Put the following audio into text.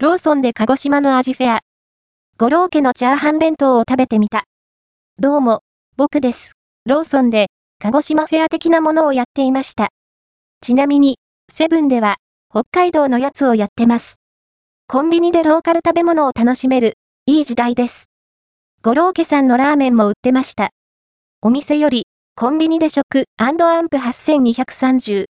ローソンで鹿児島の味フェア。五郎家のチャーハン弁当を食べてみた。どうも、僕です。ローソンで、鹿児島フェア的なものをやっていました。ちなみに、セブンでは、北海道のやつをやってます。コンビニでローカル食べ物を楽しめる、いい時代です。五郎家さんのラーメンも売ってました。お店より、コンビニで食アンプ8230